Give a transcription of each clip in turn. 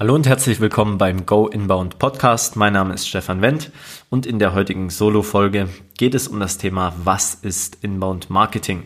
Hallo und herzlich willkommen beim Go Inbound Podcast. Mein Name ist Stefan Wendt und in der heutigen Solo-Folge geht es um das Thema Was ist Inbound Marketing?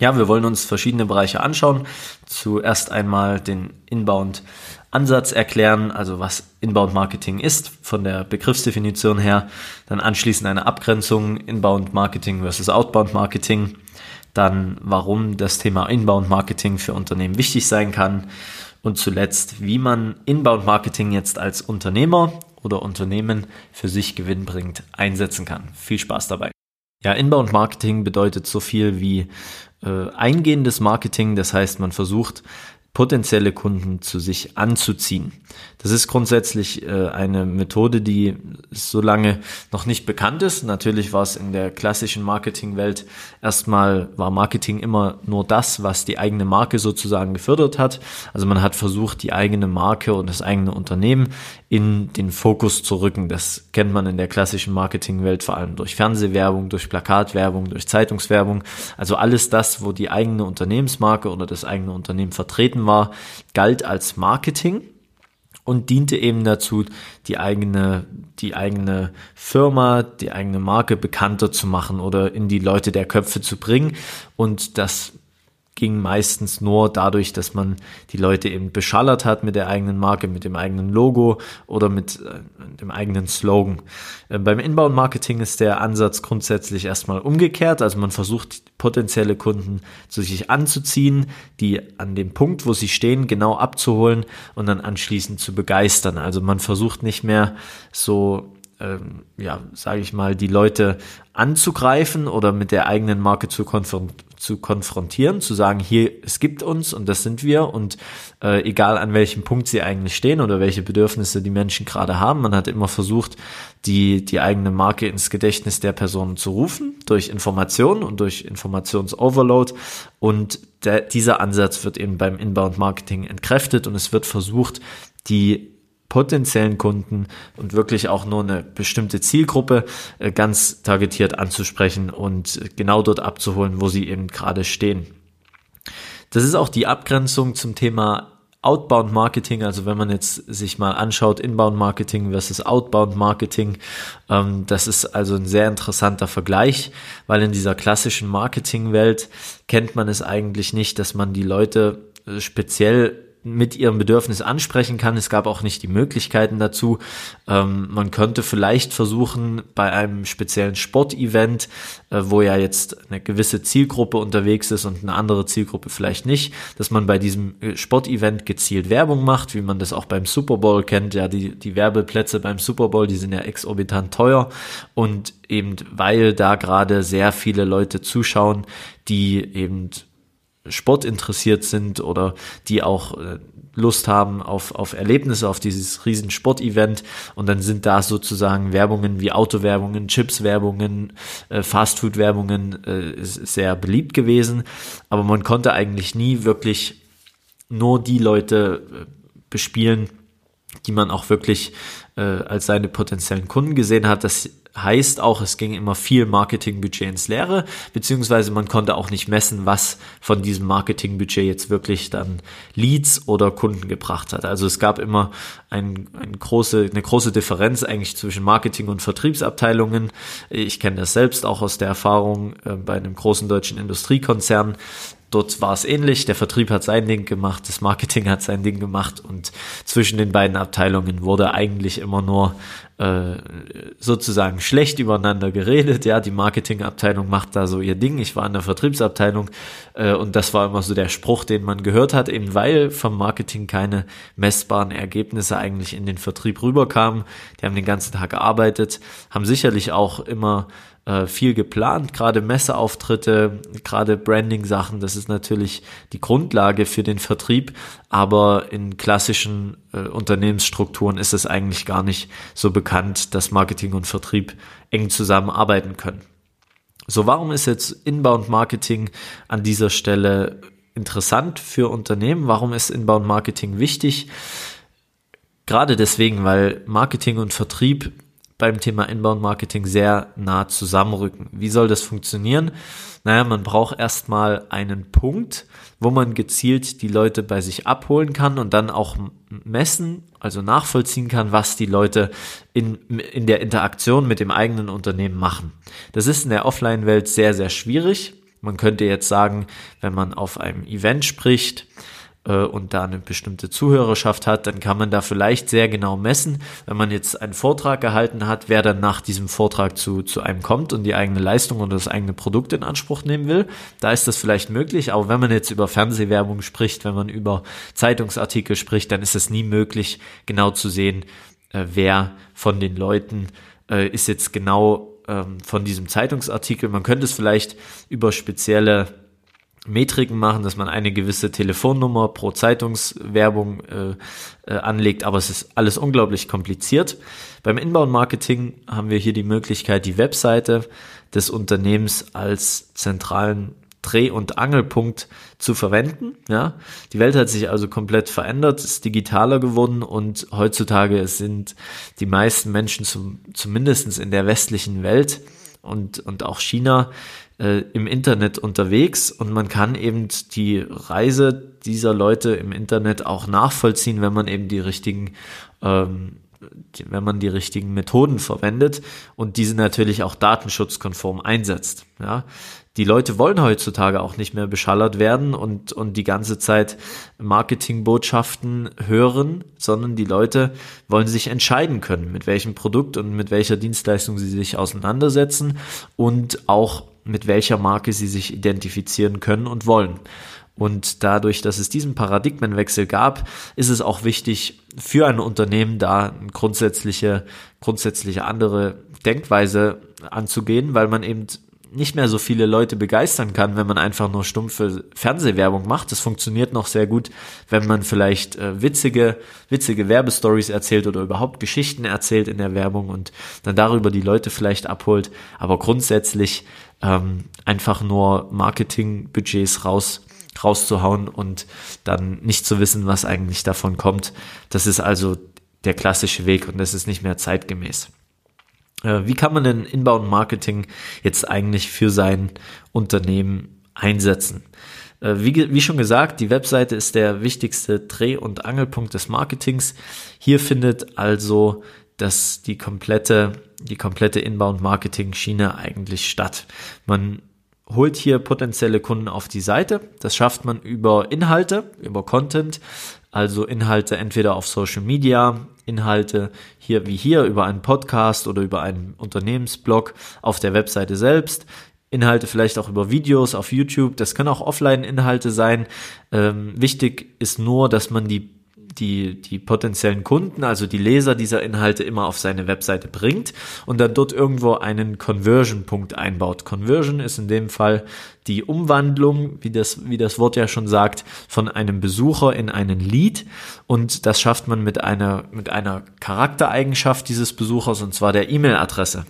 Ja, wir wollen uns verschiedene Bereiche anschauen. Zuerst einmal den Inbound Ansatz erklären, also was Inbound Marketing ist, von der Begriffsdefinition her. Dann anschließend eine Abgrenzung Inbound Marketing versus Outbound Marketing. Dann warum das Thema Inbound Marketing für Unternehmen wichtig sein kann und zuletzt, wie man Inbound Marketing jetzt als Unternehmer oder Unternehmen für sich gewinnbringend einsetzen kann. Viel Spaß dabei. Ja, Inbound Marketing bedeutet so viel wie äh, eingehendes Marketing. Das heißt, man versucht potenzielle Kunden zu sich anzuziehen. Das ist grundsätzlich äh, eine Methode, die so lange noch nicht bekannt ist. Natürlich war es in der klassischen Marketingwelt erstmal war Marketing immer nur das, was die eigene Marke sozusagen gefördert hat. Also man hat versucht, die eigene Marke und das eigene Unternehmen in den Fokus zu rücken. Das kennt man in der klassischen Marketingwelt vor allem durch Fernsehwerbung, durch Plakatwerbung, durch Zeitungswerbung. Also alles das, wo die eigene Unternehmensmarke oder das eigene Unternehmen vertreten war, galt als Marketing und diente eben dazu, die eigene, die eigene Firma, die eigene Marke bekannter zu machen oder in die Leute der Köpfe zu bringen. Und das ging meistens nur dadurch, dass man die Leute eben beschallert hat mit der eigenen Marke, mit dem eigenen Logo oder mit äh, dem eigenen Slogan. Äh, beim Inbound-Marketing ist der Ansatz grundsätzlich erstmal umgekehrt. Also man versucht potenzielle Kunden zu sich anzuziehen, die an dem Punkt, wo sie stehen, genau abzuholen und dann anschließend zu begeistern. Also man versucht nicht mehr so ähm, ja, sage ich mal, die Leute anzugreifen oder mit der eigenen Marke zu, konfron zu konfrontieren, zu sagen, hier, es gibt uns und das sind wir und äh, egal an welchem Punkt sie eigentlich stehen oder welche Bedürfnisse die Menschen gerade haben, man hat immer versucht, die, die eigene Marke ins Gedächtnis der Personen zu rufen, durch Information und durch Informationsoverload und der, dieser Ansatz wird eben beim Inbound Marketing entkräftet und es wird versucht, die potenziellen Kunden und wirklich auch nur eine bestimmte Zielgruppe äh, ganz targetiert anzusprechen und genau dort abzuholen, wo sie eben gerade stehen. Das ist auch die Abgrenzung zum Thema Outbound Marketing, also wenn man jetzt sich mal anschaut, Inbound Marketing versus Outbound Marketing, ähm, das ist also ein sehr interessanter Vergleich, weil in dieser klassischen Marketingwelt kennt man es eigentlich nicht, dass man die Leute äh, speziell mit ihrem Bedürfnis ansprechen kann. Es gab auch nicht die Möglichkeiten dazu. Ähm, man könnte vielleicht versuchen, bei einem speziellen Sportevent, äh, wo ja jetzt eine gewisse Zielgruppe unterwegs ist und eine andere Zielgruppe vielleicht nicht, dass man bei diesem äh, Sportevent gezielt Werbung macht, wie man das auch beim Super Bowl kennt. Ja, die, die Werbeplätze beim Super Bowl, die sind ja exorbitant teuer und eben weil da gerade sehr viele Leute zuschauen, die eben Sport interessiert sind oder die auch äh, Lust haben auf, auf Erlebnisse, auf dieses riesen Sportevent und dann sind da sozusagen Werbungen wie Autowerbungen, Chipswerbungen, äh, Fastfood-Werbungen äh, sehr beliebt gewesen, aber man konnte eigentlich nie wirklich nur die Leute äh, bespielen, die man auch wirklich äh, als seine potenziellen Kunden gesehen hat. Das heißt auch, es ging immer viel Marketingbudget ins Leere, beziehungsweise man konnte auch nicht messen, was von diesem Marketingbudget jetzt wirklich dann Leads oder Kunden gebracht hat. Also es gab immer ein, ein große, eine große Differenz eigentlich zwischen Marketing und Vertriebsabteilungen. Ich kenne das selbst auch aus der Erfahrung äh, bei einem großen deutschen Industriekonzern. Dort war es ähnlich. Der Vertrieb hat sein Ding gemacht, das Marketing hat sein Ding gemacht und zwischen den beiden Abteilungen wurde eigentlich immer nur äh, sozusagen schlecht übereinander geredet. Ja, die Marketingabteilung macht da so ihr Ding. Ich war in der Vertriebsabteilung äh, und das war immer so der Spruch, den man gehört hat, eben weil vom Marketing keine messbaren Ergebnisse eigentlich in den Vertrieb rüberkamen. Die haben den ganzen Tag gearbeitet, haben sicherlich auch immer äh, viel geplant, gerade Messeauftritte, gerade Branding-Sachen, das ist natürlich die Grundlage für den Vertrieb, aber in klassischen äh, Unternehmensstrukturen ist es eigentlich gar nicht so bekannt, dass Marketing und Vertrieb eng zusammenarbeiten können. So, warum ist jetzt Inbound Marketing an dieser Stelle interessant für Unternehmen? Warum ist Inbound Marketing wichtig? Gerade deswegen, weil Marketing und Vertrieb beim Thema Inbound Marketing sehr nah zusammenrücken. Wie soll das funktionieren? Naja, man braucht erstmal einen Punkt, wo man gezielt die Leute bei sich abholen kann und dann auch messen, also nachvollziehen kann, was die Leute in, in der Interaktion mit dem eigenen Unternehmen machen. Das ist in der Offline-Welt sehr, sehr schwierig. Man könnte jetzt sagen, wenn man auf einem Event spricht, äh, und da eine bestimmte Zuhörerschaft hat, dann kann man da vielleicht sehr genau messen, wenn man jetzt einen Vortrag gehalten hat, wer dann nach diesem Vortrag zu, zu einem kommt und die eigene Leistung oder das eigene Produkt in Anspruch nehmen will. Da ist das vielleicht möglich, aber wenn man jetzt über Fernsehwerbung spricht, wenn man über Zeitungsartikel spricht, dann ist es nie möglich, genau zu sehen, äh, wer von den Leuten äh, ist jetzt genau ähm, von diesem Zeitungsartikel. Man könnte es vielleicht über spezielle Metriken machen, dass man eine gewisse Telefonnummer pro Zeitungswerbung äh, äh, anlegt, aber es ist alles unglaublich kompliziert. Beim Inbound-Marketing haben wir hier die Möglichkeit, die Webseite des Unternehmens als zentralen Dreh- und Angelpunkt zu verwenden. Ja, die Welt hat sich also komplett verändert, ist digitaler geworden und heutzutage sind die meisten Menschen zum, zumindest in der westlichen Welt und, und auch China äh, im Internet unterwegs und man kann eben die Reise dieser Leute im Internet auch nachvollziehen, wenn man eben die richtigen ähm, wenn man die richtigen Methoden verwendet und diese natürlich auch datenschutzkonform einsetzt. Ja, die Leute wollen heutzutage auch nicht mehr beschallert werden und, und die ganze Zeit Marketingbotschaften hören, sondern die Leute wollen sich entscheiden können, mit welchem Produkt und mit welcher Dienstleistung sie sich auseinandersetzen und auch mit welcher Marke sie sich identifizieren können und wollen. Und dadurch, dass es diesen Paradigmenwechsel gab, ist es auch wichtig für ein Unternehmen da eine grundsätzliche, grundsätzliche andere Denkweise anzugehen, weil man eben nicht mehr so viele Leute begeistern kann, wenn man einfach nur stumpfe Fernsehwerbung macht. Das funktioniert noch sehr gut, wenn man vielleicht äh, witzige, witzige Werbestories erzählt oder überhaupt Geschichten erzählt in der Werbung und dann darüber die Leute vielleicht abholt. Aber grundsätzlich ähm, einfach nur Marketingbudgets raus rauszuhauen und dann nicht zu wissen, was eigentlich davon kommt. Das ist also der klassische Weg und das ist nicht mehr zeitgemäß. Äh, wie kann man denn Inbound Marketing jetzt eigentlich für sein Unternehmen einsetzen? Äh, wie, wie, schon gesagt, die Webseite ist der wichtigste Dreh- und Angelpunkt des Marketings. Hier findet also das die komplette die komplette Inbound-Marketing-Schiene eigentlich statt. Man holt hier potenzielle Kunden auf die Seite. Das schafft man über Inhalte, über Content, also Inhalte entweder auf Social Media, Inhalte hier wie hier über einen Podcast oder über einen Unternehmensblog auf der Webseite selbst. Inhalte vielleicht auch über Videos auf YouTube. Das können auch Offline-Inhalte sein. Ähm, wichtig ist nur, dass man die die, die potenziellen Kunden, also die Leser dieser Inhalte immer auf seine Webseite bringt und dann dort irgendwo einen Conversion-Punkt einbaut. Conversion ist in dem Fall die Umwandlung, wie das, wie das Wort ja schon sagt, von einem Besucher in einen Lead und das schafft man mit einer, mit einer Charaktereigenschaft dieses Besuchers und zwar der E-Mail-Adresse.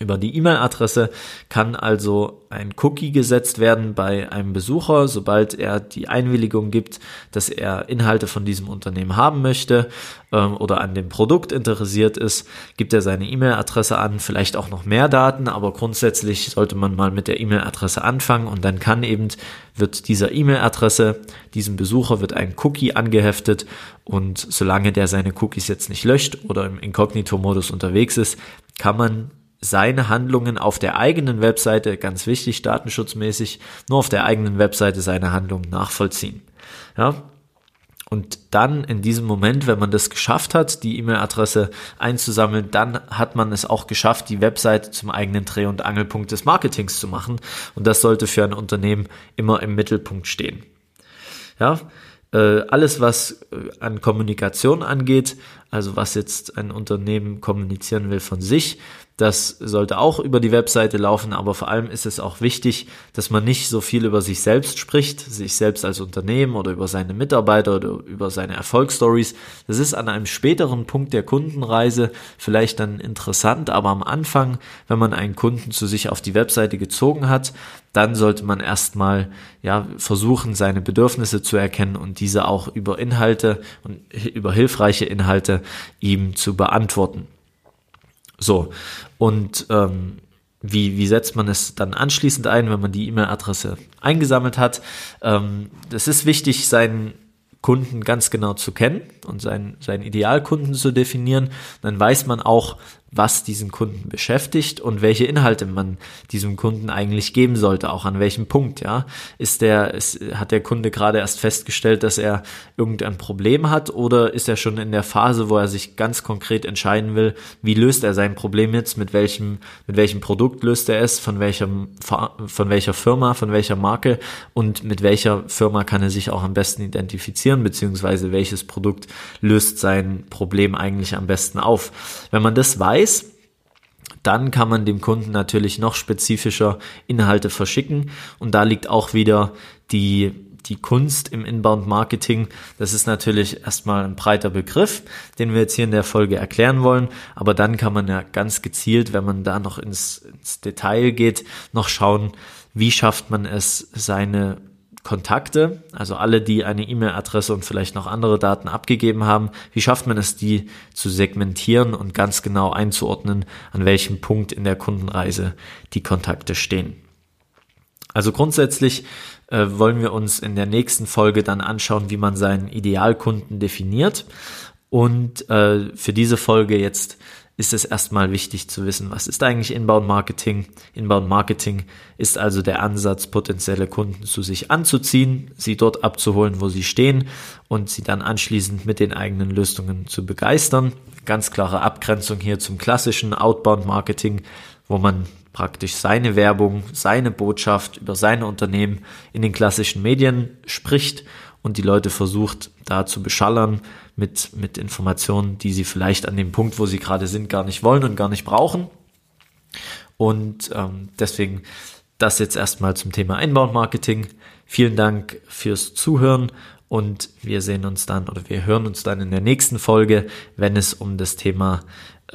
Über die E-Mail-Adresse kann also ein Cookie gesetzt werden bei einem Besucher, sobald er die Einwilligung gibt, dass er Inhalte von diesem Unternehmen haben möchte ähm, oder an dem Produkt interessiert ist, gibt er seine E-Mail-Adresse an, vielleicht auch noch mehr Daten, aber grundsätzlich sollte man mal mit der E-Mail-Adresse anfangen und dann kann eben, wird dieser E-Mail-Adresse, diesem Besucher wird ein Cookie angeheftet und solange der seine Cookies jetzt nicht löscht oder im Inkognito-Modus unterwegs ist, kann man seine Handlungen auf der eigenen Webseite, ganz wichtig, datenschutzmäßig, nur auf der eigenen Webseite seine Handlungen nachvollziehen. Ja, und dann in diesem Moment, wenn man das geschafft hat, die E-Mail-Adresse einzusammeln, dann hat man es auch geschafft, die Webseite zum eigenen Dreh- und Angelpunkt des Marketings zu machen. Und das sollte für ein Unternehmen immer im Mittelpunkt stehen. Ja, äh, alles, was äh, an Kommunikation angeht, also was jetzt ein Unternehmen kommunizieren will von sich, das sollte auch über die Webseite laufen, aber vor allem ist es auch wichtig, dass man nicht so viel über sich selbst spricht, sich selbst als Unternehmen oder über seine Mitarbeiter oder über seine Erfolgsstories. Das ist an einem späteren Punkt der Kundenreise vielleicht dann interessant, aber am Anfang, wenn man einen Kunden zu sich auf die Webseite gezogen hat, dann sollte man erstmal ja versuchen, seine Bedürfnisse zu erkennen und diese auch über Inhalte und über hilfreiche Inhalte ihm zu beantworten. So, und ähm, wie, wie setzt man es dann anschließend ein, wenn man die E-Mail-Adresse eingesammelt hat? Ähm, es ist wichtig, seinen Kunden ganz genau zu kennen und seinen, seinen Idealkunden zu definieren. Dann weiß man auch, was diesen Kunden beschäftigt und welche Inhalte man diesem Kunden eigentlich geben sollte, auch an welchem Punkt, ja. Ist der, ist, hat der Kunde gerade erst festgestellt, dass er irgendein Problem hat oder ist er schon in der Phase, wo er sich ganz konkret entscheiden will, wie löst er sein Problem jetzt, mit welchem, mit welchem Produkt löst er es, von welchem, von welcher Firma, von welcher Marke und mit welcher Firma kann er sich auch am besten identifizieren, beziehungsweise welches Produkt löst sein Problem eigentlich am besten auf. Wenn man das weiß, weiß, dann kann man dem Kunden natürlich noch spezifischer Inhalte verschicken. Und da liegt auch wieder die, die Kunst im Inbound Marketing. Das ist natürlich erstmal ein breiter Begriff, den wir jetzt hier in der Folge erklären wollen. Aber dann kann man ja ganz gezielt, wenn man da noch ins, ins Detail geht, noch schauen, wie schafft man es, seine Kontakte, also alle, die eine E-Mail-Adresse und vielleicht noch andere Daten abgegeben haben, wie schafft man es, die zu segmentieren und ganz genau einzuordnen, an welchem Punkt in der Kundenreise die Kontakte stehen. Also grundsätzlich äh, wollen wir uns in der nächsten Folge dann anschauen, wie man seinen Idealkunden definiert. Und äh, für diese Folge jetzt ist es erstmal wichtig zu wissen, was ist eigentlich Inbound Marketing? Inbound Marketing ist also der Ansatz, potenzielle Kunden zu sich anzuziehen, sie dort abzuholen, wo sie stehen und sie dann anschließend mit den eigenen Lösungen zu begeistern. Ganz klare Abgrenzung hier zum klassischen Outbound Marketing, wo man praktisch seine Werbung, seine Botschaft über seine Unternehmen in den klassischen Medien spricht und die Leute versucht, da zu beschallern mit, mit Informationen, die sie vielleicht an dem Punkt, wo sie gerade sind, gar nicht wollen und gar nicht brauchen. Und ähm, deswegen das jetzt erstmal zum Thema Inbound Marketing. Vielen Dank fürs Zuhören und wir sehen uns dann oder wir hören uns dann in der nächsten Folge, wenn es um das Thema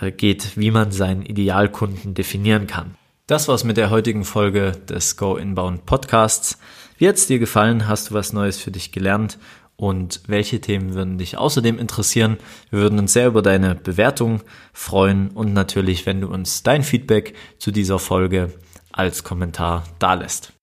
äh, geht, wie man seinen Idealkunden definieren kann. Das war's mit der heutigen Folge des Go Inbound Podcasts. Wie hat's dir gefallen? Hast du was Neues für dich gelernt? Und welche Themen würden dich außerdem interessieren? Wir würden uns sehr über deine Bewertung freuen und natürlich, wenn du uns dein Feedback zu dieser Folge als Kommentar dalässt.